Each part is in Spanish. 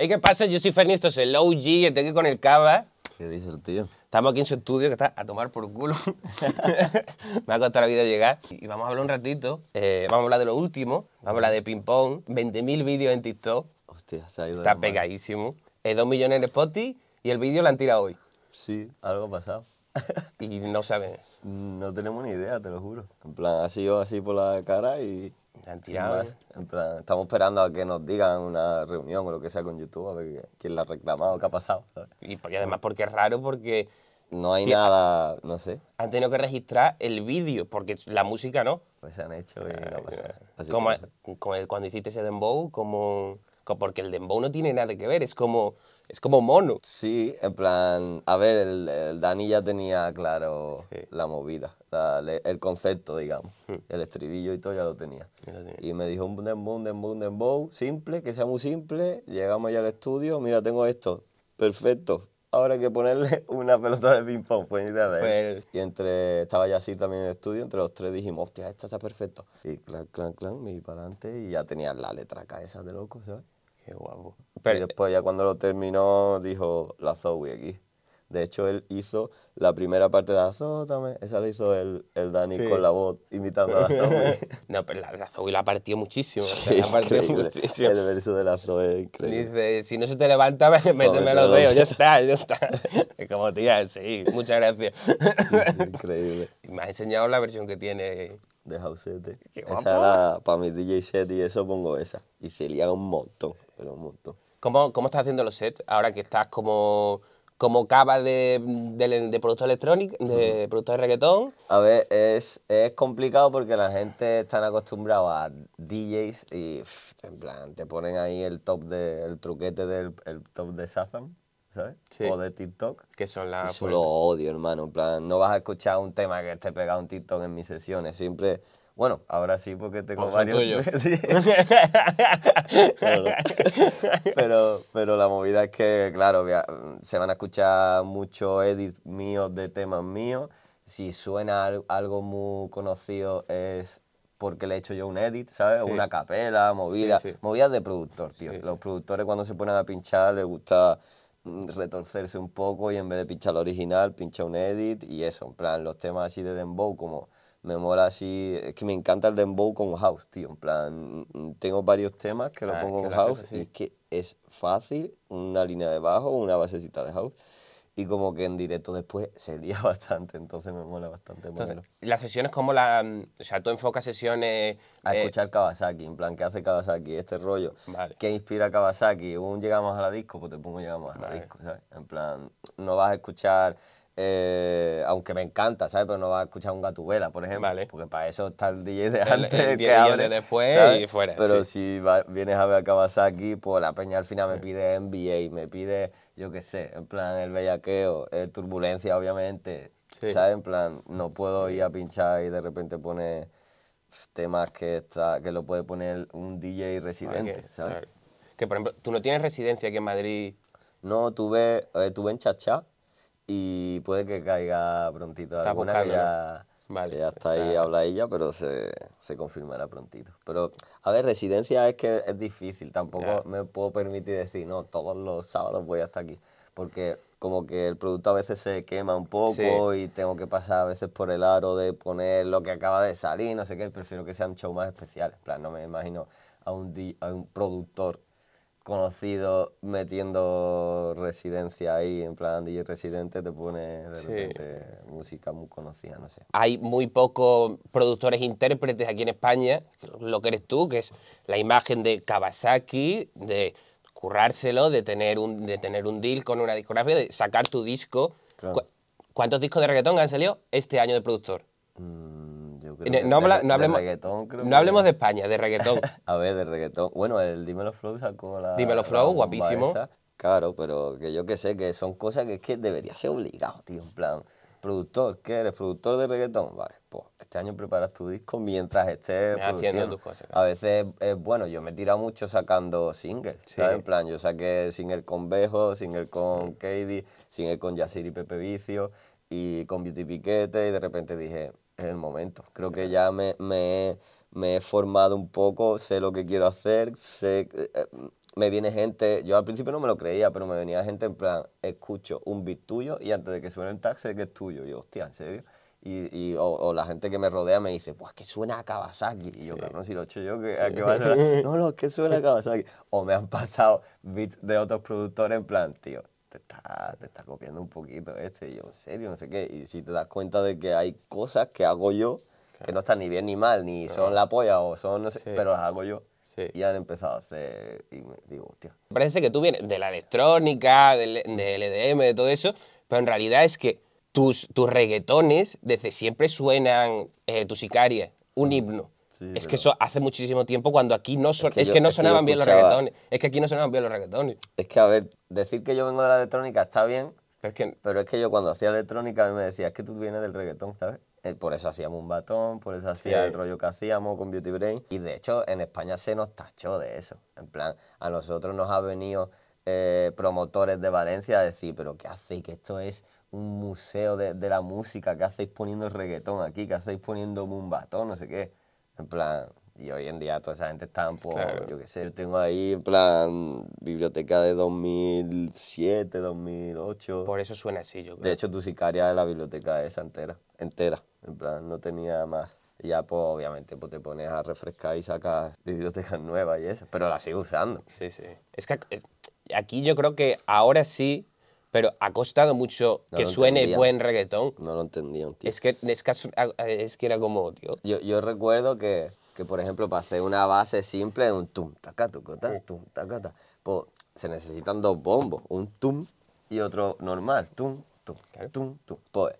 Hey, ¿qué pasa? Yo soy Ferni, esto es el OG, estoy aquí con el Cava. ¿Qué dice el tío? Estamos aquí en su estudio que está a tomar por culo. Me ha costado la vida llegar. Y vamos a hablar un ratito. eh, vamos a hablar de lo último. Vamos a hablar de ping pong. 20.000 vídeos en TikTok. Hostia, se ha ido Está pegadísimo. Eh, 2 millones en Spotify. Y el vídeo lo han tirado hoy. Sí, algo ha pasado. Y no saben. no tenemos ni idea, te lo juro. En plan, ha sido así por la cara y... La han sin tirado. más. En plan, estamos esperando a que nos digan una reunión o lo que sea con YouTube, a ver quién la ha reclamado, qué ha pasado, ¿sabes? Y porque además porque es raro porque No hay Tía- nada, no sé, han tenido que registrar el vídeo. Porque la música no. pues se han hecho y no pasado. Así Como, que- como el- cuando hiciste ese dembow, como, co- porque el dembow no tiene nada que ver, es como, es como mono. Sí, en plan, a ver, el, el Dani ya tenía claro Sí. la movida, la- el concepto, digamos, el estribillo y todo ya lo tenía. Ya lo tenía. Y me dijo un dembow, un dembow, un dembow, simple, que sea muy simple, llegamos ya al estudio, mira, tengo esto, perfecto, ahora hay que ponerle una pelota de ping pong, fue idea de él. Pues- Y entre, estaba ya así también en el estudio, entre los tres dijimos, hostia, esta está perfecto. Y clan, clan, clan, me di para adelante y ya tenía la letra acá esa de loco, ¿sabes? Qué guapo. y después ya cuando lo terminó dijo la Zoe aquí. De hecho, él hizo la primera parte de Azótame, esa la hizo el, el Dani Sí. con la voz imitando a la Zoe. no, pero la, la Zoe la partió muchísimo. o sea, Sí, la partió muchísimo. El verso de la Zoe es increíble. Dice, si no se te levanta, méteme los dedos, ya está, ya está. Es como, tía, sí, muchas gracias. Sí, increíble. Y me has enseñado la versión que tiene. De Jausete. Esa era, para mi DJ set y eso pongo esa. Y se lía un montón, pero un montón. ¿Cómo, ¿Cómo estás haciendo los sets ahora que estás como, como cava de, de, de producto electrónico, de producto de reggaetón? A ver, es, es complicado porque la gente está acostumbrada a DJs y pff, en plan te ponen ahí el top de, el truquete del el top de Shazam, ¿sabes? Sí. O de TikTok. Que son las... Eso lo odio, hermano. En plan, no vas a escuchar un tema que esté pegado en TikTok en mis sesiones. Siempre, bueno, ahora sí porque tengo varios. tuyos. Sí. pero, pero, pero la movida es que, claro, se van a escuchar muchos edits míos de temas míos. Si suena al- algo muy conocido es porque le he hecho yo un edit, ¿sabes? Sí. Una capela, movida, Sí, movidas de productor, tío. Los productores cuando se ponen a pinchar les gusta mm, retorcerse un poco y en vez de pinchar el original, pincha un edit y eso, en plan, los temas así de dembow, como me mola así, es que me encanta el dembow con house, tío, en plan, mm, tengo varios temas que lo Ah, pongo con house y es que es fácil, una línea de bajo, una basecita de house y como que en directo después se lía bastante, entonces me mola bastante Entonces, las sesiones como la... O sea, tú enfocas sesiones... A eh, escuchar Kawasaki, en plan, ¿qué hace Kawasaki? Este rollo. Vale. ¿Qué inspira a Kawasaki? Un llegamos a la disco, pues te pongo llegamos a la Vale. disco, ¿sabes? En plan, no vas a escuchar, eh, aunque me encanta, ¿sabes? Pero no vas a escuchar un Gatubela, por ejemplo. Vale. Porque para eso está el DJ de El- antes. el que DJ de después ¿sabes? y fuera, Pero sí. si va- vienes a ver a Kawasaki, pues la peña al final me pide NBA, me pide, yo qué sé, en plan, el bellaqueo, el turbulencia, obviamente. Sí. ¿Sabes? En plan, no puedo ir a pinchar y de repente poner temas que está que lo puede poner un DJ residente, que, ¿sabes? claro. Que, por ejemplo, tú no tienes residencia aquí en Madrid. No, tuve, eh, tuve en Chachá y puede que caiga prontito Estás alguna que ya, Vale, que ya o está ahí, habla ella, pero se, se confirmará prontito. Pero, a ver, residencia es que es difícil, tampoco me puedo permitir decir, no, todos los sábados voy hasta aquí, porque como que el producto a veces se quema un poco y tengo que pasar a veces por el aro de poner lo que acaba de salir, no sé qué, prefiero que sean shows más especiales, en plan, no me imagino a un, a un productor conocido metiendo residencia ahí, en plan DJ residente, te pone de Sí. repente música muy conocida, no sé. Hay muy pocos productores intérpretes aquí en España, lo que eres tú, que es la imagen de Kawasaki, de currárselo, de tener un, de tener un deal con una discografía, de sacar tu disco. Claro. ¿Cu- ¿Cuántos discos de reggaetón han salido este año de productor? Mm, creo No, habla- de- no de hablemos, reggaetón creo no que- hablemos de España, de reggaetón. A ver, de reggaetón. Bueno, el Dímelo Flow sacó la. Dímelo Flow, guapísimo. esa. Claro, pero que yo que sé, que son cosas que es que debería ser obligado, tío. En plan, productor, ¿qué eres? ¿Productor de reggaetón? Vale, pues este año preparas tu disco mientras estés Haciendo tus cosas, claro. A veces es bueno, yo me he tirado mucho sacando singles, ¿sabes? Sí. En plan, yo saqué single con Bejo, single con Katie, single con Yasir y Pepe Vicio y con Beauty Piquete y de repente dije, es el momento. Creo que ya me, me, he- me he formado un poco, sé lo que quiero hacer, sé, eh, me viene gente, yo al principio no me lo creía, pero me venía gente en plan, escucho un beat tuyo y antes de que suene el tag sé que es tuyo. Y yo, hostia, ¿en serio? Y, y o, o la gente que me rodea me dice, pues que suena a Kawasaki. Y yo, cabrón, si lo he hecho yo, ¿qué, ¿a qué va a sonar? No, no, que suena a Kawasaki. O me han pasado beats de otros productores en plan, tío, te está, te está copiando un poquito este. Y yo, en serio, no sé qué. Y si te das cuenta de que hay cosas que hago yo que no están ni bien ni mal, ni son la polla o son, no sé, pero las hago yo. Sí. Y han empezado a hacer, y me digo, hostia. Parece que tú vienes de la electrónica, del, del EDM, de todo eso, pero en realidad es que tus, tus reggaetones desde siempre suenan, eh, tu sicaria, un himno. Sí, es pero- que eso hace muchísimo tiempo cuando aquí no son, es que yo- no es que yo sonaban bien los reggaetones. Es que aquí no sonaban bien los reggaetones. Es que, a ver, decir que yo vengo de la electrónica está bien, Pero es que pero es que yo cuando hacía electrónica a mí me decía, es que tú vienes del reggaetón, ¿sabes? Eh, Por eso hacíamos un batón, por eso hacía Sí. el rollo que hacíamos con Beauty Brain. Y de hecho, en España se nos tachó de eso. En plan, a nosotros nos ha venido eh, promotores de Valencia a decir, pero ¿qué hacéis? Que esto es un museo de, de la música, ¿qué hacéis poniendo reggaetón aquí? ¿Qué hacéis poniendo un batón? No sé qué. En plan, y hoy en día toda esa gente está poco, Claro. yo qué sé, yo tengo ahí en plan biblioteca de 2007, 2008. por eso suena así, yo creo. De hecho, tu sicaria de la biblioteca esa entera, entera, en plan, no tenía más. Y ya, pues, obviamente, pues te pones a refrescar y sacas bibliotecas nuevas y eso, pero la sigo usando. Sí, sí. Es que eh, aquí yo creo que ahora sí, pero ha costado mucho No que suene entendía. buen reggaetón. No lo entendía tío. Es que, es, que, es que era como, tío. Yo, yo recuerdo que, que, por ejemplo, hacer una base simple de un tum, taca, tucota, tum, taca, ta, pues se necesitan dos bombos, un tum y otro normal, tum, tum, tum, tum. Pues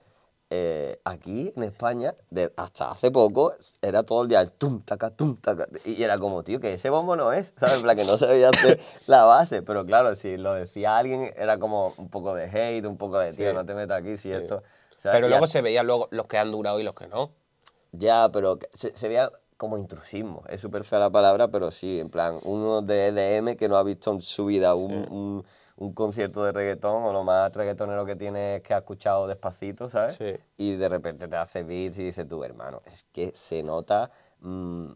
eh, aquí en España, de- hasta hace poco, era todo el día el tum, taca, tum, taca. Y era como, tío, que ese bombo no es, ¿sabes? Plan, que no se veía hacer la base. Pero claro, si lo decía alguien, era como un poco de hate, un poco de, tío, Sí. no te metas aquí, si esto... ¿sabes? Pero luego se veía luego los que han durado y los que no. ya, pero se veía como intrusismo. Es súper fea la palabra, pero sí, en plan, uno de EDM que no ha visto en su vida un, un- un concierto de reggaetón o lo más reggaetonero que tiene es que ha escuchado despacito, ¿sabes? Sí. Y de repente te hace beats y dices tú, hermano, es que se nota mm,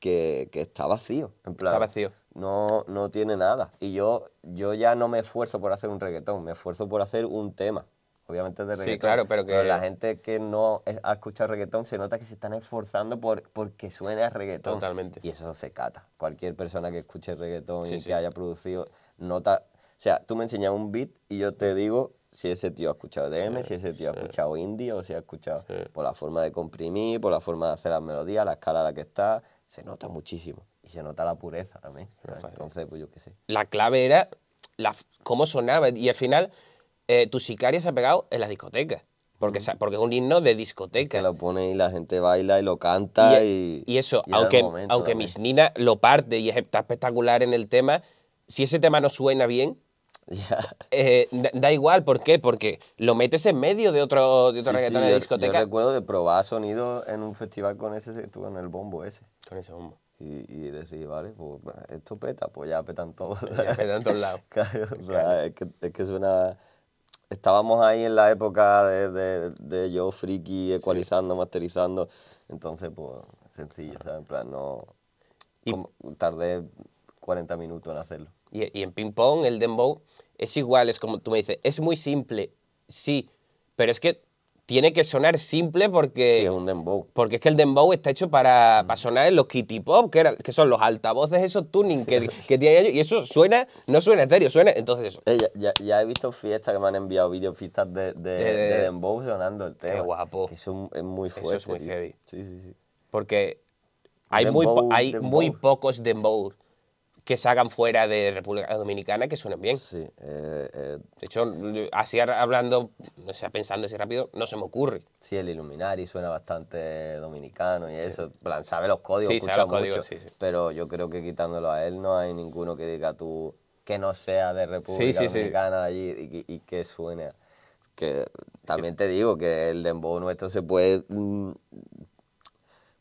que, que está vacío. En plan, Está vacío. No, no tiene nada. Y yo, yo ya no me esfuerzo por hacer un reggaetón, me esfuerzo por hacer un tema. Obviamente de Sí, reggaetón. claro, pero que- la gente que no ha escuchado reggaetón se nota que se están esforzando por porque suene a reggaetón. Totalmente. Y eso se cata. Cualquier persona que escuche reggaetón Sí, y sí. que haya producido, nota. O sea, tú me enseñas un beat y yo te digo si ese tío ha escuchado DM, si ese tío ha escuchado indie o si ha escuchado por la forma de comprimir, por la forma de hacer las melodías, la escala a la que está. Se nota muchísimo. Y se nota la pureza también. ¿sabes? Entonces, pues yo qué sé. La clave era la, cómo sonaba. Y al final, eh, tu sicaria se ha pegado en las discotecas. Porque, sa- porque es un himno de discoteca. Que lo pone y la gente baila y lo canta y. y eso, y era el aunque, momento aunque. Miss Nina lo parte y es- está espectacular en el tema, si ese tema no suena bien, Ya. eh, da, da igual. ¿Por qué? Porque lo metes en medio de otro, de otro Sí, sí, reggaetón yo- de Yo discoteca. recuerdo de probar sonido en un festival con ese, en el bombo ese. Con ese bombo. Y, y decir, vale, pues esto peta, pues ya petan todos. Ya petan todos lados. Claro, o sea, es, que, es que suena... Estábamos ahí en la época de, de, de yo friki, ecualizando, masterizando. Entonces, pues, sencillo, ¿sabes? En plan, no... Y- como- tardé 40 minutos en hacerlo. Y, y en ping pong, el dembow, es igual, es como tú me dices, es muy simple, sí, pero es que tiene que sonar simple porque... Sí, es un dembow. Porque es que el dembow está hecho para, para sonar en los kitty pop, que, eran- que son los altavoces esos tuning que, que tienen ellos, y eso suena, no suena estéreo, suena, entonces eso. Eh, ya, ya- ya he visto fiestas que me han enviado vídeos, fiestas de, de, De- de, de- Dembow sonando el tema. guapo. Que Eso es muy Eso fuerte. es muy tío. heavy. Sí, sí, sí. Porque hay, muy, Dembow, hay dembow. muy pocos dembow que se hagan fuera de República Dominicana que suenen bien. Sí, eh, eh, De hecho, así hablando, o sea, pensando así rápido, no se me ocurre. sí, el Illuminati suena bastante dominicano y eso. plan, sabe los códigos, Sí, sabe los códigos, sí, sí. Pero yo creo que quitándolo a él no hay ninguno que diga tú que no sea de República. Dominicana de allí y, que- y que suene. Que también te digo que el dembow nuestro se puede mm,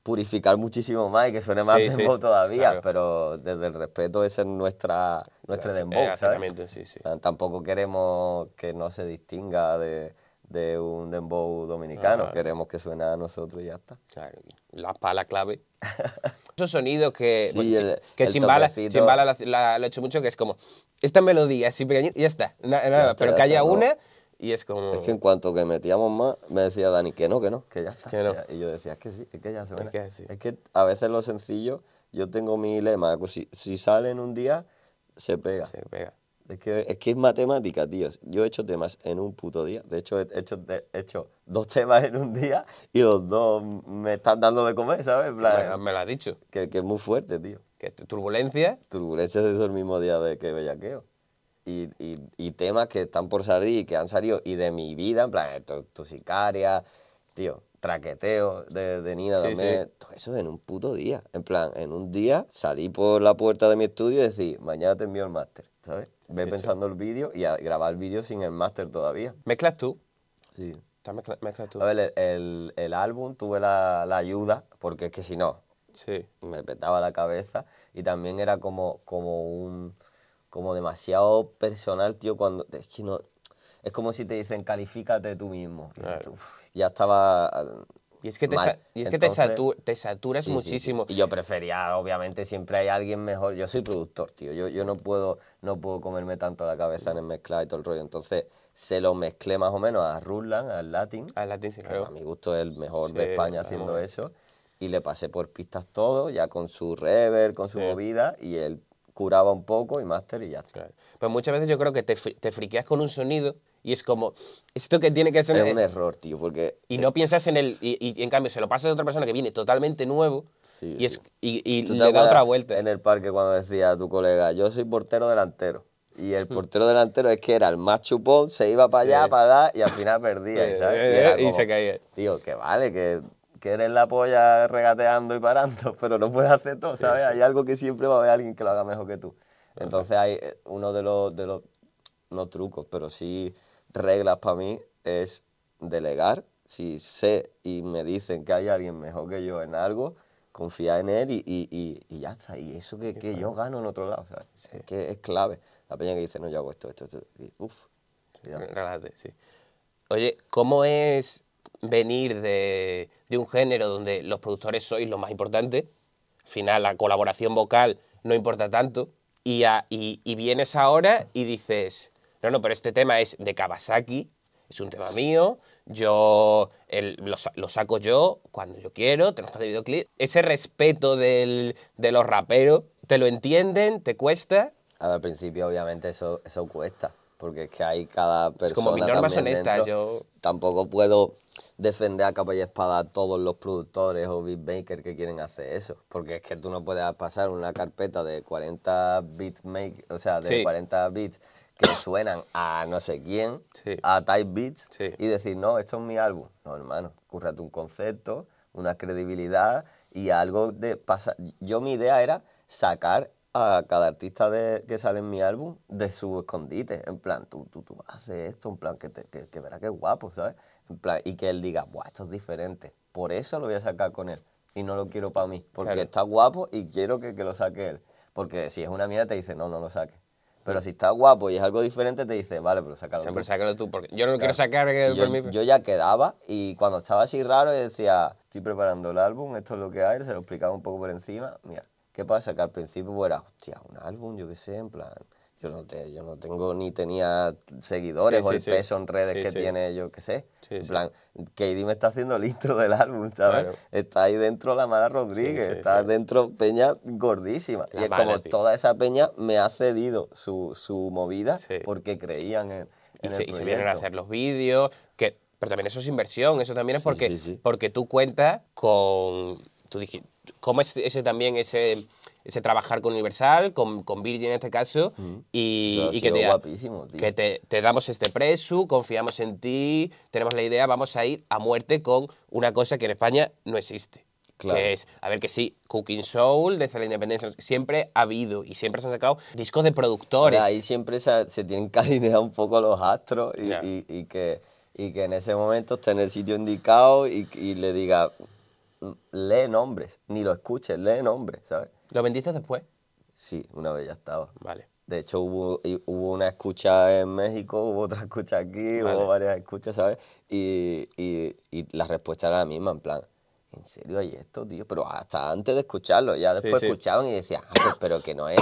purificar muchísimo más y que suene más Sí, sí, dembow todavía, claro. pero desde el respeto ese es nuestra, nuestro Eh, dembow, ¿sabes? acercamiento, sí, sí. Sea, Tampoco queremos que no se distinga de, de un dembow dominicano, Ah. queremos que suene a nosotros y ya está. Claro, la pala clave. Esos sonidos que, Sí, bueno, el- que el Chimbala. Chimbala lo, ha hecho mucho, que es como, esta melodía así pequeñita y ya está, na- nada, Ya está, pero que haya no. Y es como... Es que en cuanto que metíamos más, me decía Dani que no, que no, que ya está. Que no. ya. Y yo decía, es que sí, es que ya suena. que sí. Es que a veces lo sencillo, yo tengo mi lema, si, si sale en un día, se pega. Se pega. Es que, es que es matemática, tío. Yo he hecho temas en un puto día. De hecho, he hecho, he hecho dos temas en un día y los dos me están dando de comer, ¿sabes? Me, me lo has dicho, que, que es muy fuerte, tío. que tu- turbulencia, Turbulencias es el mismo día de que bellaqueo. Y, y, y temas que están por salir y que han salido y de mi vida, en plan, tu, tu sicaria, tío, traqueteo de, de Nina Sí, también. Todo eso en un puto día. En plan, en un día salí por la puerta de mi estudio y decir, mañana te envío el máster, ¿sabes? Ve pensando el vídeo y a grabar el vídeo sin el máster todavía. mezclas tú, Sí. Mezcla- mezclas tú. A ver, el, el- el álbum tuve la, la ayuda, porque es que si no, Sí, me petaba la cabeza y también era como, como un como demasiado personal, tío, cuando es que no es como si te dicen califícate tú mismo. Y Claro. uf, ya estaba y es que te, sa- y es que te, saturas sí, sí, sí. muchísimo. Y yo prefería, obviamente, siempre hay alguien mejor. Yo soy productor, tío. Yo, yo no puedo no puedo comerme tanto la cabeza en el mezclar y todo el rollo. Entonces, se lo mezclé más o menos a Ruslan, al Latin. El latín sí, claro. A mi gusto es el mejor de España haciendo eso. Y le pasé por pistas todo, ya con su reverb, con su movida, y él curaba un poco y máster y ya está. Claro. Pues muchas veces yo creo que te, te friqueas con un sonido y es como, esto que tiene que ser... Es un error, tío, porque y no piensas en el... Y, y- y en cambio se lo pasas a otra persona que viene totalmente nuevo Sí, y, es, y, y ¿Tú te le da otra vuelta. En el parque cuando decía a tu colega, yo soy portero delantero. Y el portero delantero es que era el más chupón, se iba para allá, Mm. Sí. para allá y al final perdía, ¿sabes? eh, y como, se caía. Tío, que vale, que, que eres la polla regateando y parando, pero no puedes hacer todo, ¿sabes? Hay algo que siempre va a haber alguien que lo haga mejor que tú. Entonces hay eh, uno de los, de los, no trucos, pero sí reglas para mí es delegar. Si sé y me dicen que hay alguien mejor que yo en algo, confiar en él y, y, y, y ya está. Y eso que, que yo gano en otro lado, ¿sabes? Es que es clave. La peña que dice, no, yo hago esto, esto, esto. Y, uf. Relájate, sí. Oye, ¿cómo es venir de, de un género donde los productores sois lo más importante? Al final, la colaboración vocal no importa tanto. Y, a- y, vienes ahora y dices, no, no, pero este tema es de Kawasaki, es un tema mío, yo el- lo, lo saco yo cuando yo quiero, tenemos que hacer videoclip. Ese respeto del- de los raperos, ¿te lo entienden? ¿Te cuesta? Al principio, obviamente, eso, eso cuesta, porque es que hay cada persona. como mis normas también son estas, yo- Tampoco puedo defender a capa y espada a todos los productores o beatmakers que quieren hacer eso, porque es que tú no puedes pasar una carpeta de 40 beatmakers, o sea, de Sí. 40 beats que suenan a no sé quién, Sí. a Type Beats, Sí. y decir, no, esto es mi álbum. No, hermano, cúrrate un concepto, una credibilidad y algo de pasar. Yo mi idea era sacar a cada artista de, que sale en mi álbum de su escondite. En plan, tú, tú, tú haces esto, en plan, que, te, que, que verás que es guapo, ¿sabes? En plan, y que él diga, Buah, esto es diferente. Por eso lo voy a sacar con él. Y no lo quiero para mí. Porque Claro. está guapo y quiero que, que lo saque él. Porque si es una mierda, te dice, no, no lo saques. Pero si está guapo y es algo diferente, te dice, vale, pero sácalo Siempre tú". sácalo tú, porque yo no quiero sacar que Y por mí- yo, yo ya quedaba y cuando estaba así raro decía, estoy preparando el álbum, esto es lo que hay, se lo explicaba un poco por encima. Mira, ¿qué pasa? Que al principio pues, era, hostia, un álbum, yo qué sé, en plan, yo no, te, yo no tengo ni tenía seguidores Sí, o el sí. peso en redes que tiene, yo qué sé. En plan, Katie me está haciendo el intro del álbum, ¿sabes? Claro. Está ahí dentro la Mara Rodríguez, está dentro Peña gordísima. La y es como tío. toda esa Peña me ha cedido su, su movida porque creían en, y en se, el y se vienen a hacer los vídeos, que, pero también eso es inversión, eso también es Sí, porque, sí, sí. porque tú cuentas con, tú cómo es ese también, ese, ese trabajar con Universal, con, con Virgin en este caso, y, Eso ha y que, te, guapísimo, tío. que te, te damos este preso, confiamos en ti, tenemos la idea, vamos a ir a muerte con una cosa que en España no existe. Claro. Que es, a ver que sí, Cooking Soul, desde la independencia, siempre ha habido y siempre se han sacado discos de productores. Ahora, ahí siempre se, se tienen que alinear un poco los astros y, Ya. y- y que, y que en ese momento esté en el sitio indicado y, y le diga, "Mm, lee nombres, ni lo escuches, lee nombres, ¿sabes? ¿Lo vendiste después? Sí, una vez ya estaba. Vale. De hecho, hubo, hubo una escucha en México, hubo otra escucha aquí, Vale. hubo varias escuchas, ¿sabes? Y, y- y la respuesta era la misma, en plan, ¿en serio hay esto, tío? Pero hasta antes de escucharlo, ya después sí. escuchaban y decían, ah, pues, pero que no es,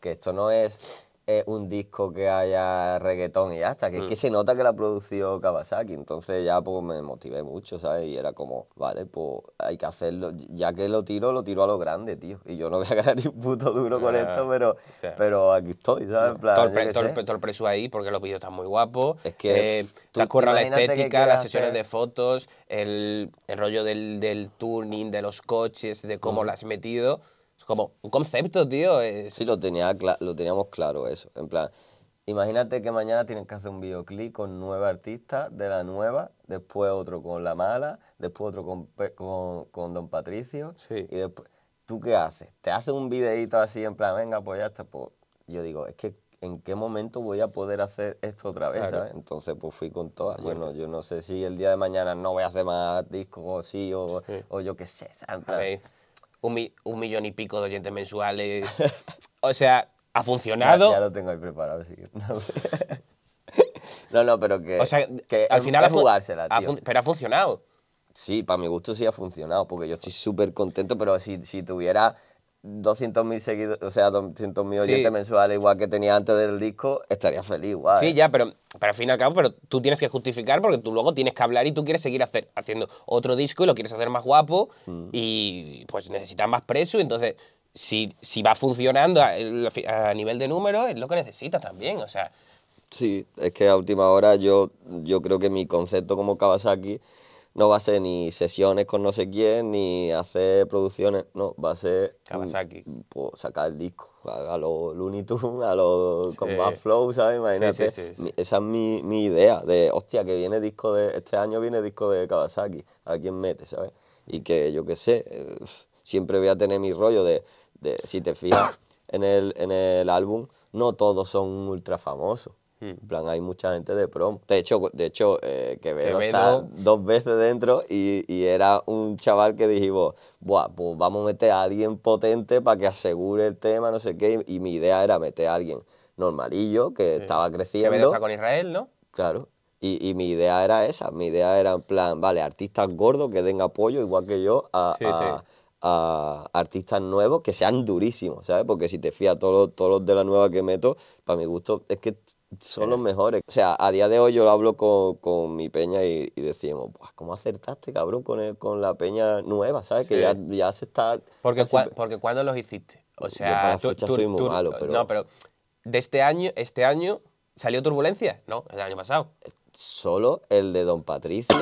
que esto no es eh, un disco que haya reggaetón y ya está, que es Mm. que se nota que la produció Kawasaki, entonces ya pues me motivé mucho, ¿sabes? Y era como, vale, pues hay que hacerlo, ya que lo tiro, lo tiro a lo grande, tío, y yo no voy a ganar ni un puto duro con Ah, esto, pero, sea. pero aquí estoy, ¿sabes? En plan, pre- todo el preso ahí porque los vídeos están muy guapos. Es que, eh, te tú has currado la estética, las sesiones hacer- de fotos, el, el rollo del, del tuning, de los coches, de cómo lo has metido. Es como un concepto, tío. es- Sí, lo, tenía lo teníamos claro eso. En plan, imagínate que mañana tienes que hacer un videoclip con nueve artistas de la nueva, después otro con La Mala, después otro con, con, con Don Patricio. Sí. Y después, ¿tú qué haces? ¿Te haces un videíto así en plan, venga, pues ya está? Pues yo digo, es que ¿en qué momento voy a poder hacer esto otra vez? Claro. ¿sabes? Entonces, pues fui con todas. Bueno, yo no sé si el día de mañana no voy a hacer más discos o sí, o, Sí. o yo qué sé, ¿sabes? Un, mi- un millón y pico de oyentes mensuales. o sea, ha funcionado. Ya, ya lo tengo ahí preparado, así que... No, no, pero que, o sea, que al final es jugársela, tío. pero ha funcionado. Sí, para mi gusto sí ha funcionado, porque yo estoy súper contento, pero si, si tuviera 200.000 seguidores, o sea, 200.000 Sí. oyentes mensuales igual que tenía antes del disco, estaría feliz igual. Sí, ya, pero, pero al fin y al cabo, pero tú tienes que justificar porque tú luego tienes que hablar y tú quieres seguir hacer, haciendo otro disco y lo quieres hacer más guapo Mm. y pues necesitas más preso. Entonces, si, si va funcionando a, a nivel de número, es lo que necesitas también. O sea, Sí, es que a última hora yo, yo creo que mi concepto como Kawasaki no va a ser ni sesiones con no sé quién, ni hacer producciones, no, va a ser mm, Kawasaki. pues, sacar el disco, a, los Looney Tunes, a los Sí. con más flow, ¿sabes? Imagínate, sí, sí. mi- esa es mi, mi idea de, hostia, que viene disco de, este año viene disco de Kawasaki, a quién mete, ¿sabes? Y que yo qué sé, eh, siempre voy a tener mi rollo de, de si te fijas en el, en el álbum, no todos son ultra famosos. En plan, hay mucha gente de prom. De hecho, de hecho eh, Quevedo, Quevedo. está dos veces dentro y, y era un chaval que dijimos, Buah, pues vamos a meter a alguien potente para que asegure el tema, no sé qué. Y, mi idea era meter a alguien normalillo que estaba creciendo. está con Israel, ¿no? Claro. Y, y mi idea era esa. Mi idea era en plan, vale, artistas gordos que den apoyo, igual que yo, a, Sí, a- sí. a artistas nuevos que sean durísimos, ¿sabes? Porque si te fías, todos los, todos los de la nueva que meto, para mi gusto, es que son los mejores. O sea, a día de hoy yo lo hablo con, con mi peña y, y decíamos, Buah, ¿cómo acertaste, cabrón, con, el- con la peña nueva, ¿sabes? Que ya, ya se está... Porque, cua- porque ¿cuándo los hiciste? O sea, soy muy malo, pero- No, pero de este año, este año, ¿salió Turbulencia? No, el año pasado. solo el de Don Patricio,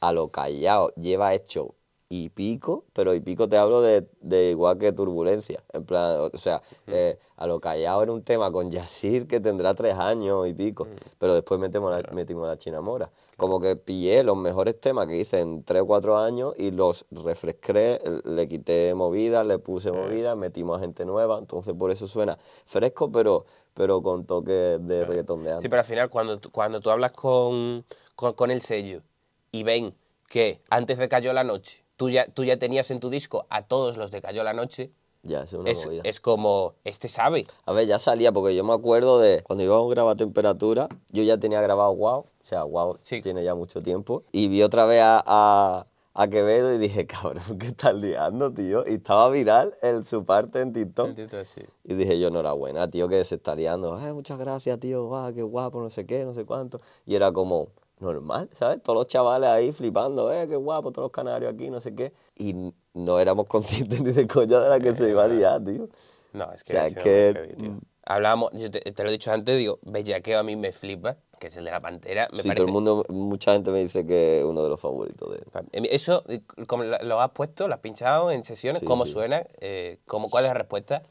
a lo callado, lleva hecho y pico, pero y pico te hablo de, de igual que Turbulencia. En plan, o sea, eh, a lo callado era un tema con Yasir que tendrá tres años y pico, pero después metemos la, metimos la China Mora. Como que pillé los mejores temas que hice en tres o cuatro años y los refresqué, le quité movidas, le puse movidas, metimos a gente nueva, entonces por eso suena fresco, pero, pero con toques de reggaetón de antes. Sí, pero al final, cuando tú, cuando tú hablas con, con, con el sello y ven que antes de Cayó la Noche, tú ya, tú ya tenías en tu disco a todos los de Cayó la Noche, Ya, es una es, es como, este sabe. A ver, ya salía, porque yo me acuerdo de cuando íbamos a grabar Temperatura, yo ya tenía grabado Wow, o sea, Wow Sí. tiene ya mucho tiempo, y vi otra vez a, a, a Quevedo y dije, cabrón, ¿qué estás liando, tío? Y estaba viral el, su parte en TikTok. Entonces, sí. Y dije yo, enhorabuena, tío, que se está liando. "Ay, muchas gracias, tío, guau, qué guapo, no sé qué, no sé cuánto. Y era como normal, ¿sabes? Todos los chavales ahí flipando, eh, qué guapo, todos los canarios aquí, no sé qué. Y no éramos conscientes ni de coña de la que se iba a liar, tío. No, es que, O sea, sido que- heavy, tío. Hablábamos, yo te, te lo he dicho antes, digo, Bellaqueo a mí me flipa, que es el de la pantera. Me sí, parece, todo el mundo, mucha gente me dice que es uno de los favoritos de él. Eso, eh, como lo lo has puesto, lo has pinchado en sesiones, Sí, ¿cómo sí. suena? Eh, ¿cómo, ¿Cuál es la respuesta?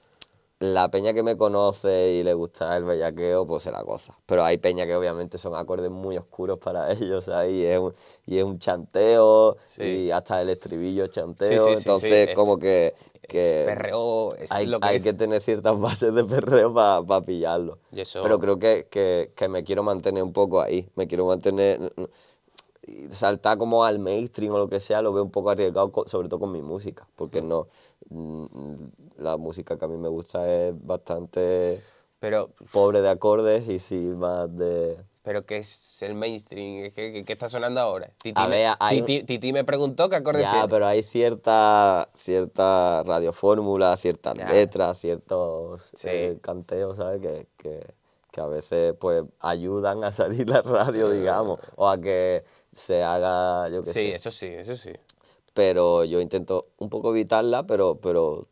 La peña que me conoce y le gusta el bellaqueo, pues se la goza. Pero hay peña que obviamente son acordes muy oscuros para ellos, ¿sabes? Y es un, y es un chanteo, Sí. y hasta el estribillo es chanteo. Sí, sí, entonces, es- como que, que Es perreo, es hay, lo que hay es. que tener ciertas bases de perreo para pillarlo. Y eso- Pero creo que, que, que me quiero mantener un poco ahí. Me quiero mantener... saltar como al mainstream o lo que sea, lo veo un poco arriesgado, sobre todo con mi música, porque no, mm, la música que a mí me gusta es bastante Pero, pobre de acordes y sí más de... pero que es el mainstream, que, está sonando ahora. Titi, A me, ver, hay- Titi- Titi me preguntó qué acordes Ya, tiene. pero hay cierta, cierta radiofórmula, ciertas Ya. letras, ciertos Sí. eh, canteos, ¿sabes? Que, que, que a veces pues ayudan a salir la radio, digamos, o a que se haga, yo qué Sí, sé. eso sí, eso sí. Pero yo intento un poco evitarla, pero, pero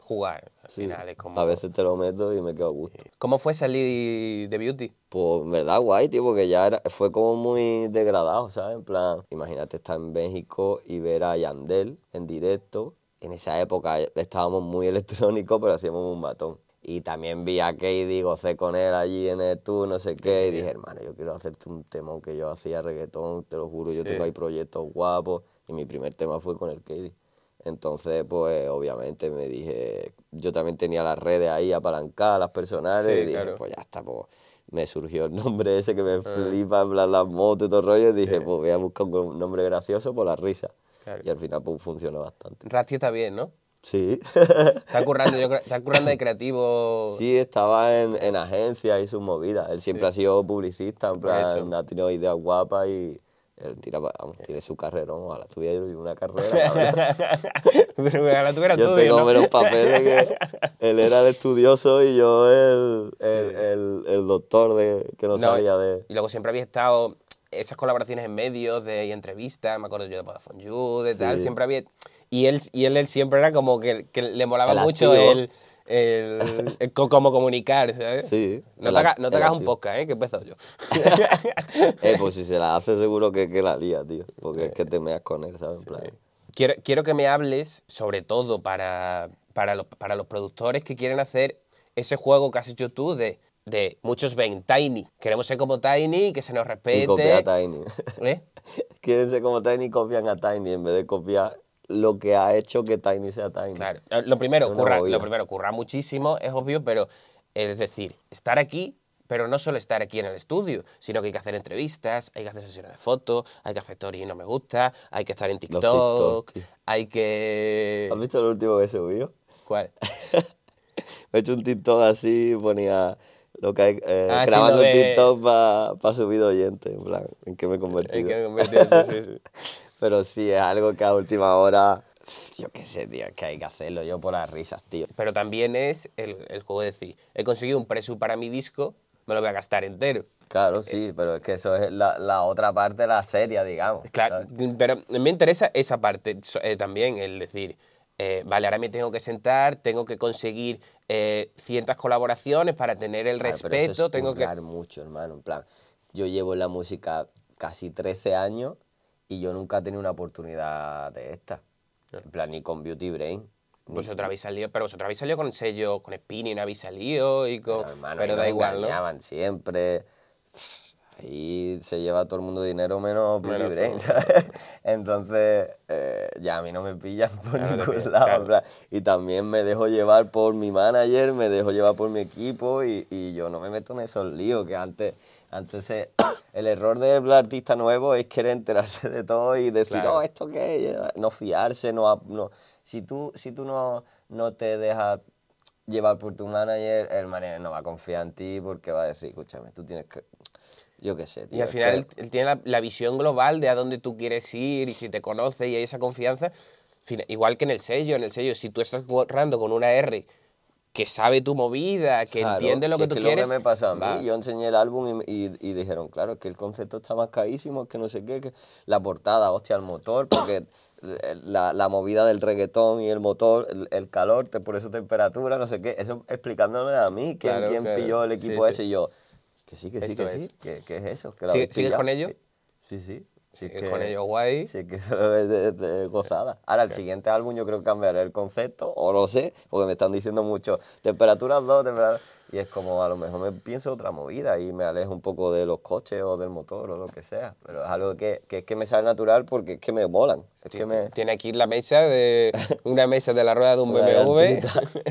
Jugar, al sí, final es como... a veces te lo meto y me quedo a gusto. ¿Cómo fue salir de Beauty? Pues en verdad guay, tío, porque ya era- fue como muy degradado, ¿sabes? En plan, imagínate estar en México y ver a Yandel en directo. En esa época estábamos muy electrónicos, pero hacíamos un batón. Y también vi a Katie, gocé con él allí en el tour, no sé qué, y dije, hermano, yo quiero hacerte un tema, aunque yo hacía reggaetón, te lo juro, yo Sí. tengo ahí proyectos guapos, y mi primer tema fue con el Katie. Entonces, pues obviamente me dije, yo también tenía las redes ahí apalancadas, las personales, Sí, y dije, claro. pues ya está, pues me surgió el nombre ese que me flipa, en plan las motos y todo el rollo, y dije, pues voy a buscar un nombre gracioso por la risa. Claro. Y al final, pues funcionó bastante. Rasty está bien, ¿no? Sí. Está currando, yo está currando de creativo. Sí, estaba en, en agencias y sus movidas. Él siempre ha sido publicista, en plan, ha tenido ideas guapas y él tira, vamos, tiene su carrerón. Ojalá tuviera yo una carrera. Pero ojalá tuviera yo todo, tengo ¿no? menos papeles que él era el estudioso y yo el, el, el- el doctor de, que no, No, sabía de... Y luego siempre había estado esas colaboraciones en medios de y entrevistas, me acuerdo yo de Vodafone You, de tal, Sí. siempre había... Y él, y él, él siempre era como que, que le molaba El mucho el, el, el cómo comunicar, ¿sabes? Sí, No te, haga- no te hagas un podcast, ¿eh? Que empezó yo. Eh, pues si se la hace seguro que, que la lía, tío. Porque es que te meas con él, ¿sabes? En plan, Quiero, quiero que me hables, sobre todo para, para, los, para los productores que quieren hacer ese juego que has hecho tú de, de muchos ven Tiny. Queremos ser como Tiny, que se nos respete. y copiar a Tiny. ¿Eh? Quieren ser como Tiny y copian a Tiny en vez de copiar lo que ha hecho que Tiny sea Tiny. Claro. Eh, Lo primero, curra, lo primero, curra muchísimo, es obvio, pero es decir, estar aquí, pero no solo estar aquí en el estudio, sino que hay que hacer entrevistas, hay que hacer sesiones de fotos, hay que hacer stories y no me gusta, hay que estar en TikTok, TikToks, tío. hay que... ¿Has visto el último que subí? ¿Cuál? Me he hecho un TikTok así, ponía lo que hay, eh, Ah, sí, grabando de- TikTok para subir oyente, en plan, ¿en qué me he convertido? Hay que convertirse, sí, sí. Pero sí, es algo que a última hora, yo qué sé, tío, es que hay que hacerlo yo por las risas, tío. Pero también es el, el juego de decir, he conseguido un precio para mi disco, me lo voy a gastar entero. Claro, sí, pero es que eso es la, la otra parte de la serie, digamos. Claro, ¿sabes? pero me interesa esa parte eh, también, el decir, eh, vale, ahora me tengo que sentar, tengo que conseguir eh, ciertas colaboraciones para tener el Claro, pero respeto, eso es tengo que... mucho, hermano. En plan, yo llevo en la música casi 13 años y yo nunca he tenido una oportunidad de esta. En plan, ni con Beauty Brain. Vosotros habéis salido, pero vosotros habéis salido con el sello, con Spinning habéis salido y con... Pero, hermano, pero da igual, ¿no? siempre. Ahí se lleva todo el mundo dinero menos Beauty Menos Brain. ¿sabes? Entonces, eh, ya a mí no me pillan por ningún pillan, lado. claro. plan, Y también me dejo llevar por mi manager, me dejo llevar por mi equipo y, y yo no me meto en esos líos que antes... Se- el error del artista nuevo es querer enterarse de todo y decir, Claro. oh, ¿esto qué es? No fiarse, no... Si tú, si tú no, no te dejas llevar por tu manager, el manager no va a confiar en ti porque va a decir, escúchame, tú tienes que... Yo qué sé, tío. Y al final él, él tiene la, la visión global de a dónde tú quieres ir y si te conoce y hay esa confianza. Igual que en el sello, en el sello, si tú estás currando con una R que sabe tu movida, que Claro, entiende lo si que es tú que quieres. Lo que me pasó a mí, vas. yo enseñé el álbum y, y- y dijeron, claro, es que el concepto está más caísimo, es que no sé qué, que la portada, hostia, el motor, porque la, la movida del reggaetón y el motor, el, el calor, te, por eso temperatura, no sé qué, eso explicándome a mí, quién, Claro, quién claro. pilló el equipo sí. ese y yo, que sí, que sí, Esto que es. sí, que, que es eso, que lo ¿Sigue- habéis sigues pillado. con ello? Sí, sí. Sí es Sigues con ello guay. Sí, que eso es de, de gozada. Ahora, el siguiente álbum yo creo que cambiaré el concepto, o no sé, porque me están diciendo mucho, temperaturas 2, temperaturas... Y es como, a lo mejor me pienso otra movida y me alejo un poco de los coches o del motor o lo que sea. Pero es algo que, que es que me sale natural porque es que me molan. Es que me... Tiene aquí la mesa de una mesa de la rueda de un BMW.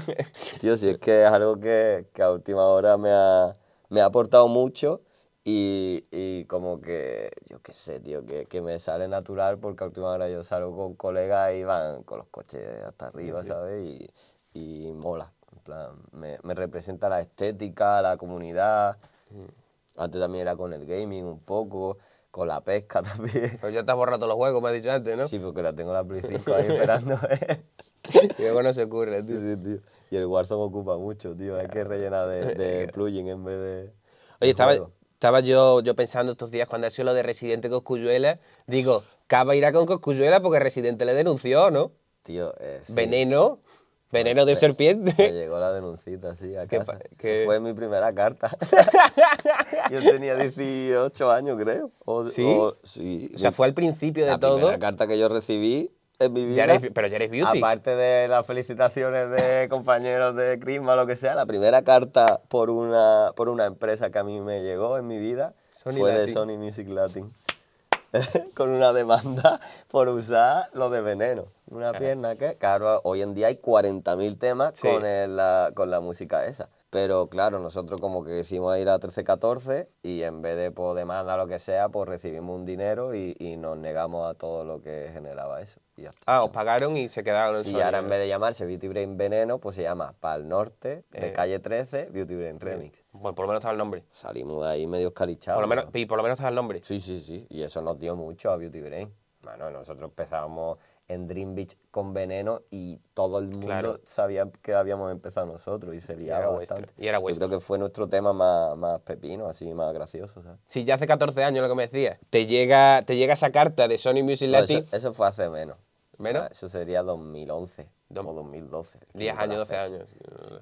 Tío, si es que es algo que, que a última hora me ha, me ha aportado mucho y, y como que, yo qué sé, tío, que, que me sale natural porque a última hora yo salgo con colegas y van con los coches hasta arriba, ¿sabes? Y, y mola. En plan, me, me representa la estética, la comunidad. Antes también era con el gaming un poco, con la pesca también. Pero ya te has borrado los juegos, me has dicho antes, ¿no? Sí, porque la tengo la Play 5 ahí esperando. ¿eh? Y luego no se ocurre, tío. Sí, tío. Y el Warzone ocupa mucho, tío. Hay que rellenar de, de plugin en vez de. Oye, estaba. Estaba yo, yo pensando estos días cuando ha sido lo de Residente Coscuyuela, digo, Cava irá con Coscuyuela porque Residente le denunció, ¿no? Tío, eh, sí. Veneno, veneno de Me serpiente. llegó la denuncita, sí, a ¿Qué casa. Eso qué? fue mi primera carta. Yo tenía 18 años, creo. O, ¿Sí? o- sí. O sea, fue al principio de la todo. primera carta que yo recibí en mi Ya vida. eres- pero ya eres beauty. Aparte de las felicitaciones de compañeros de Crisma, lo que sea, la primera carta por una, por una empresa que a mí me llegó en mi vida Sony fue de. Sony Music Latin. Con una demanda por usar lo de veneno. Una pierna que, claro, hoy en día hay 40.000 temas Sí. con, el- la, con la música esa. Pero claro, nosotros como que quisimos ir a 13-14 y en vez de por demanda lo que sea, pues recibimos un dinero y, y nos negamos a todo lo que generaba eso. Y ya está. Ah, os pagaron y se quedaron en Sí, ahora en vez de llamarse Beauty Brain Veneno, pues se llama Pal Norte, de Eh. calle 13, Beauty Brain Remix. Bueno, por lo menos estaba el nombre. Salimos de ahí medio escalichados. Por lo menos, ¿no? y por lo menos estaba el nombre. Sí, sí, sí. Y eso nos dio mucho a Beauty Brain. Bueno, nosotros empezábamos en Dream Beach con Veneno y todo el mundo Claro. sabía que habíamos empezado nosotros y se era liaba vuestro, bastante. y era Yo creo que fue nuestro tema más, más pepino, así, más gracioso, ¿sabes? Si ya hace 14 años lo que me decías, te llega, te llega esa carta de Sony Music No, Latin, eso, eso fue hace menos. ¿Menos? Ah, Eso sería 2011 Dom- o 2012. 10 Con la años, 12 fecha. años.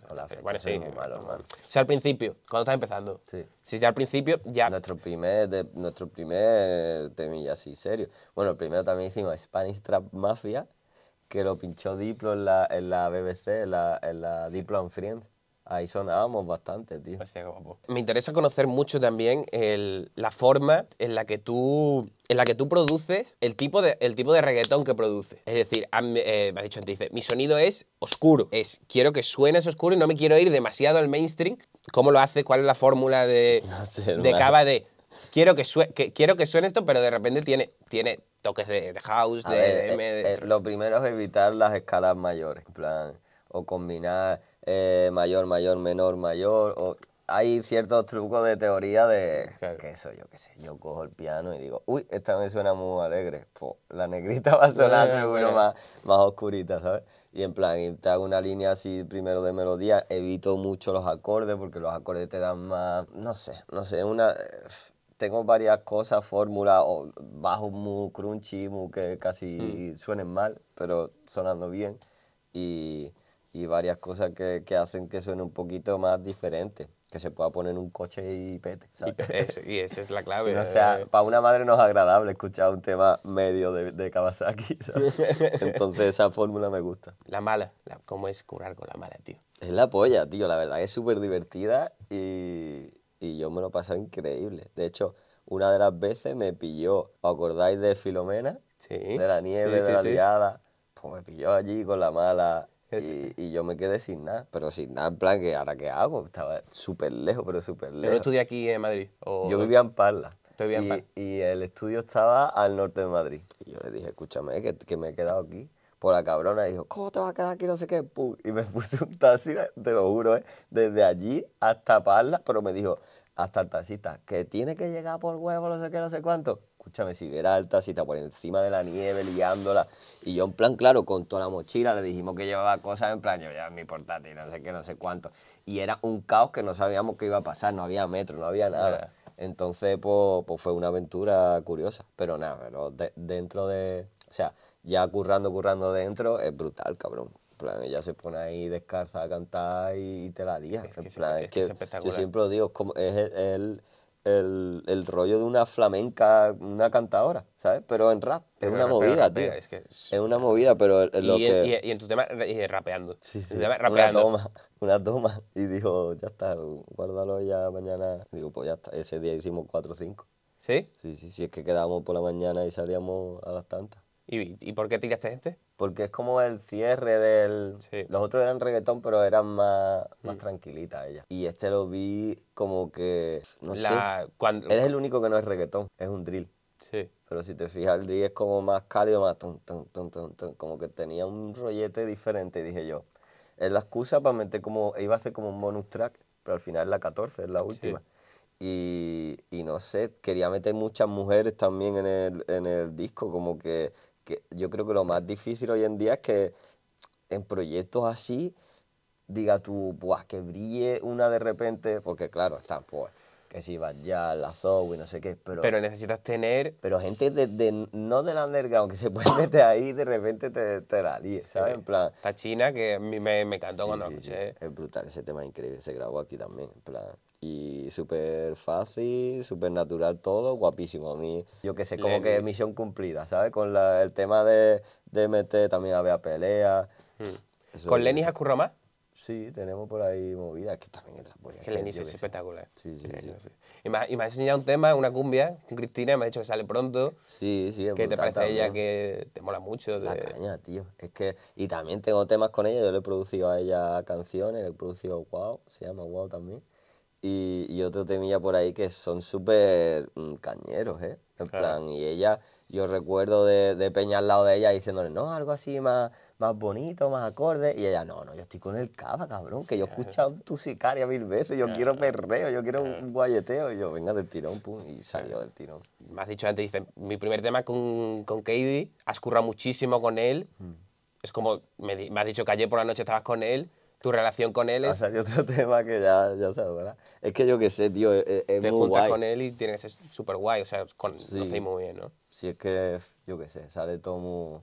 Con la fecha Bueno, sí. muy malo. O sea, al principio, cuando estás empezando. Sí. Si ya al principio, ya. Nuestro primer, de- nuestro primer temilla así serio. Bueno, el primero también hicimos Spanish Trap Mafia, que lo pinchó Diplo en la, en la BBC, en la, en la Diplo and Friends. Ahí sonábamos bastante, tío. Hostia, qué guapo. Me interesa conocer mucho también el- la forma en la que tú en la que tú produces el tipo de el tipo de reggaetón que produces. Es decir, eh, me has dicho antes, dice, mi sonido es oscuro. Es quiero que suene oscuro y no me quiero ir demasiado al mainstream. ¿Cómo lo haces? ¿Cuál es la fórmula de No sé, de. Cava de quiero que, sue- que quiero que suene esto, pero de repente tiene tiene toques de, de house, A de, ver, eh, de- eh, lo primero es evitar las escalas mayores, en plan, o combinar eh, mayor, mayor, menor, mayor, o hay ciertos trucos de teoría de Claro. que eso, yo qué sé, yo cojo el piano y digo, uy, esta me suena muy alegre, pues la negrita va a sonar Bueno, seguro bueno. más, más oscurita, ¿sabes? Y en plan, y te hago una línea así primero de melodía, evito mucho los acordes porque los acordes te dan más, no sé, no sé, una... eh, Tengo varias cosas, fórmulas, o bajos muy crunchy, muy que casi Mm. suenen mal, pero sonando bien. Y, y varias cosas que, que hacen que suene un poquito más diferente. Que se pueda poner un coche y pete. y, ¿sabes? pe- es- y esa es la clave. Y no sea, eh. para una madre no es agradable escuchar un tema medio de, de Kawasaki, ¿sabes? Entonces esa fórmula me gusta. La mala, la- cómo es curar con la mala, tío. Es la polla, tío, la verdad es súper divertida y, y yo me lo he pasado increíble. De hecho, una de las veces me pilló, ¿os acordáis de Filomena? Sí. De la nieve, Sí, de sí, la sí. liada. Pues me pilló allí con la mala y, yo me quedé sin nada. Pero sin nada, en plan, que ¿ahora qué hago? Estaba súper lejos, pero súper ¿Pero no lejos. estudia aquí en Madrid? O- Yo vivía en Parla. En y, Parla. y el estudio estaba al norte de Madrid. Y yo le dije, escúchame, que, que me he quedado aquí. Por la cabrona, y dijo, ¿cómo te vas a quedar aquí? No sé qué. Pum, Y me puse un taxi, te lo juro, ¿eh? desde allí hasta Parla, pero me dijo, hasta el taxista, que tiene que llegar por huevo, no sé qué, no sé cuánto. Escúchame, si viera el taxista por encima de la nieve, liándola. Y yo, en plan, claro, con toda la mochila, le dijimos que llevaba cosas, en plan, yo ya mi portátil, no sé qué, no sé cuánto. Y era un caos que no sabíamos qué iba a pasar, no había metro, no había nada. Entonces, pues, pues fue una aventura curiosa. Pero nada, pero de- dentro de. O sea, ya currando, currando dentro, es brutal, cabrón. En plan, ella se pone ahí descalza a cantar y, te la lía. Es en que plan, es es que yo siempre lo digo, es, como, es el, el, el- el rollo de una flamenca, una cantadora, ¿sabes? Pero en rap. Pero es una movida, rapea, tío. es que es- Es una movida, pero es lo y, que. y- y en tu tema, rapeando. Sí, sí, Una rapeando. toma, una toma. Y dijo, ya está, guárdalo ya mañana. Digo, pues ya está. Ese día hicimos 4 o 5. ¿Sí? Sí, sí, sí, es que quedábamos por la mañana y salíamos a las tantas. ¿Y, y por qué tiraste este? Porque es como el cierre del... Sí. Los otros eran reggaetón, pero eran más, más tranquilitas ellas. Y este lo vi como que... No La- sé. cuando- Él es el único que no es reggaetón, es un drill. Sí. Pero si te fijas, el drill es como más cálido, más... Ton, ton, ton, ton, ton, como que tenía un rollete diferente, dije yo. Es la excusa para meter como... Iba a ser como un bonus track, pero al final es la 14, es la última. Y, y, y no sé, quería meter muchas mujeres también en el, en el disco, como que, que yo creo que lo más difícil hoy en día es que en proyectos así diga tú, Buah, que brille una de repente, porque claro, están pues que si vas ya, la Zoe, no sé qué, pero, Pero necesitas tener... pero gente de, de- no del underground que se puede meter ahí y de repente te, te la líe, ¿sabes? En plan, Esta china que a mí me, me encantó Sí, cuando sí, la sí, escuché. Es brutal, ese tema es increíble, se grabó aquí también, en plan. Y súper fácil, súper natural todo, guapísimo. A mí, yo que sé, como que Lenis. misión cumplida, ¿sabes? Con la- el tema de, de meter también a Bea Pelea. Eso- ¿Con Lenny eso- has currado más? Sí, tenemos por ahí movidas, que también es la polla. Que Lenny yo es espectacular. Sí, sí, sí. Y me, y me has enseñado un tema, una cumbia, con Cristina, me ha dicho que sale pronto. Sí, sí, es ¿Qué te parece ella que te mola mucho? La de- caña, tío. Es que, y también tengo temas con ella, yo le he producido a ella canciones, le he producido Wow, se llama Wow también. Y, y otro temilla por ahí que son súper mm, cañeros, ¿eh? En Claro. plan, y ella, yo recuerdo de, de Peña al lado de ella diciéndole, no, algo así más, más bonito, más acorde. Y ella, no, no, yo estoy con el cava, cabrón, que yo he escuchado tu sicaria mil veces, yo quiero perreo, yo quiero un guayeteo. Y yo, venga del tirón, pum, y salió del tirón. Me has dicho antes, dice, mi primer tema con, con Katie, has currado muchísimo con él. Mm. Es como, me, me has dicho que ayer por la noche estabas con él, tu relación con él es, salido otro tema que ya, ya sabes, ¿verdad? Es que yo qué sé, tío, es, es- es te muy juntas guay. con él y tiene que ser súper guay, o sea, con, Sí. lo hacéis muy bien, ¿no? Si es que, yo qué sé, sale todo muy,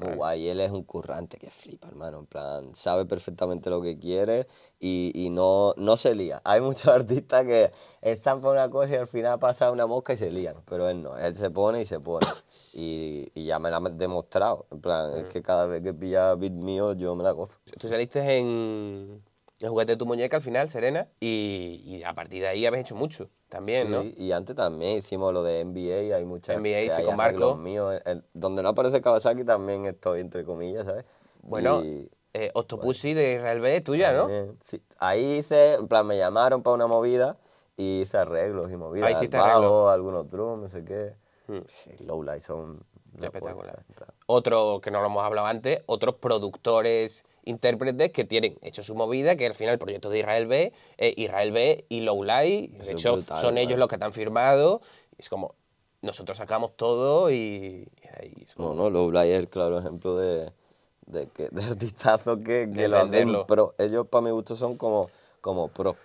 muy guay. Él es un currante que flipa, hermano. En plan, sabe perfectamente lo que quiere y, y no, no se lía. Hay muchos artistas que están por una cosa y al final pasa una mosca y se lían. Pero él no, él se pone y se pone. Y, y ya me lo ha demostrado. En plan, es que cada vez que pilla beat mío, yo me la gozo. Tú saliste en, en Juguete de tu muñeca al final, Serena, y, y a partir de ahí habéis hecho mucho también, ¿no? Sí, Y antes también hicimos lo de NBA, hay muchas NBA, sí, hay con Marco. míos. El- donde no aparece Kawasaki también estoy, entre comillas, ¿sabes? Bueno, Y- eh, Octopussy de Israel B, tuya, ¿no? Sí. Ahí hice, en plan, me llamaron para una movida y hice arreglos y movidas. Ah, hiciste al bajo, arreglos. algunos drums, no sé qué. Mm. Sí, Lowlight son... Espectacular. Otro, que no lo hemos hablado antes, otros productores, intérpretes que tienen hecho su movida, que al final el proyecto de Israel B, eh, Israel B y Eso de hecho brutal, son ellos los que están firmado, y es como, nosotros sacamos todo y, y como- No, no, Lowlight es el claro ejemplo de, de, que, de artistazo que, que De lo hacen pro. Ellos, para mi gusto, son como, como pro.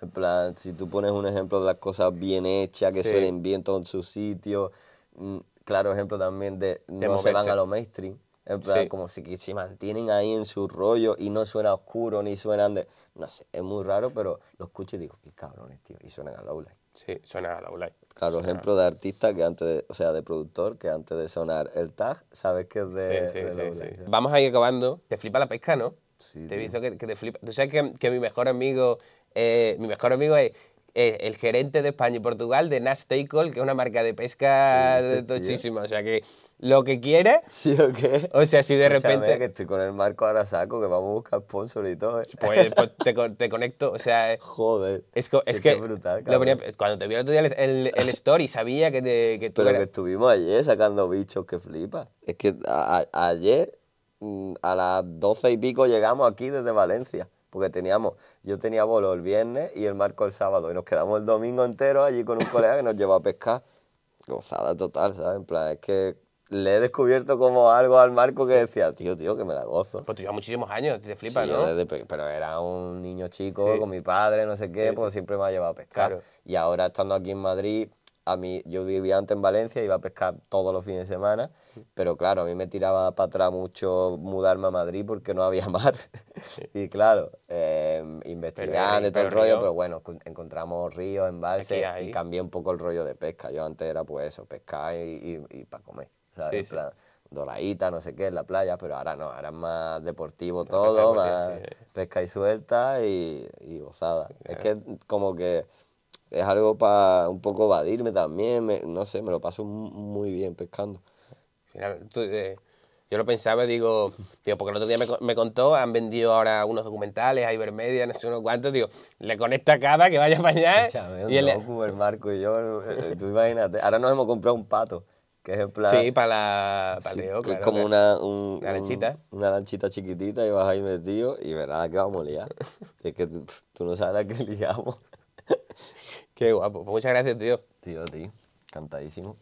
En plan, si tú pones un ejemplo de las cosas bien hechas, que Sí. suenen bien todo en su sitio, mm, claro ejemplo también de no se moverse. van a lo mainstream. En plan, Sí. como si se mantienen ahí en su rollo y no suena oscuro ni suenan de... No sé, es muy raro, pero lo escucho y digo, qué cabrones, tío, y suenan a Lowlight. Sí, suena a Lowlight. Claro, ejemplo de artista que antes, de, o sea, de productor, que antes de sonar el tag, sabes que es de, Sí, sí, de sí, sí. Vamos a ir acabando. Te flipa la pesca, ¿no? Sí, Te he visto que, que te flipa. Tú sabes que, que mi mejor amigo, eh, mi mejor amigo es eh, el gerente de España y Portugal de Nash Tackle, que es una marca de pesca ¿Qué dices, tío? tochísima. O sea que lo que quieras, ¿Sí o qué? o sea, si de Escúchame, repente que estoy con el Marco ahora saco, que vamos a buscar sponsor y todo, ¿eh? pues, pues te, te conecto. O sea, Joder. es, co- es que brutal, lo ponía- cuando te vi el otro día el, el- el story, sabía que, te, que tú Pero que eras- estuvimos ayer sacando bichos que flipa. Es que a- a- ayer mm, a las doce y pico llegamos aquí desde Valencia. Porque teníamos, yo tenía bolo el viernes y el Marco el sábado. Y nos quedamos el domingo entero allí con un colega que nos llevó a pescar. Gozada total, ¿sabes? En plan, es que le he descubierto como algo al Marco que decía, tío, tío, que me la gozo. Pues tú llevas muchísimos años, te flipa, Sí, ¿no? desde pe- pero era un niño chico Sí. con mi padre, no sé qué, Sí, pues siempre me ha llevado a pescar. Claro. Y ahora estando aquí en Madrid, a mí, yo vivía antes en Valencia, iba a pescar todos los fines de semana, pero claro, a mí me tiraba para atrás mucho mudarme a Madrid porque no había mar. y claro, eh, investigando y todo el rollo, pero bueno, con- encontramos ríos, embalses y cambié un poco el rollo de pesca. Yo antes era pues eso, pescar y, para comer, ¿sabes? Sí, En sí. plan, doradita, no sé qué, en la playa, pero ahora no, ahora es más deportivo todo, más sí. pesca y suelta y, y gozada. Es que como que es algo para un poco evadirme también, me- no sé, me lo paso mu- muy bien pescando. Al final, tú, eh, yo lo pensaba, digo, digo, porque el otro día me, me contó, han vendido ahora unos documentales a Ibermedia, no sé unos cuantos, digo, le conecta cada que vaya para allá. Un y él- docu, el Marco y yo, eh, tú imagínate. Ahora nos hemos comprado un pato, que es en plan... sí, para la para el Sí, río, que es claro, como claro. una, un- Una un- lanchita. una lanchita chiquitita y vas ahí metido y verás que vamos a liar. es que tú, tú no sabes la que liamos. Qué guapo. Muchas gracias, tío. Tío, tío, cantadísimo.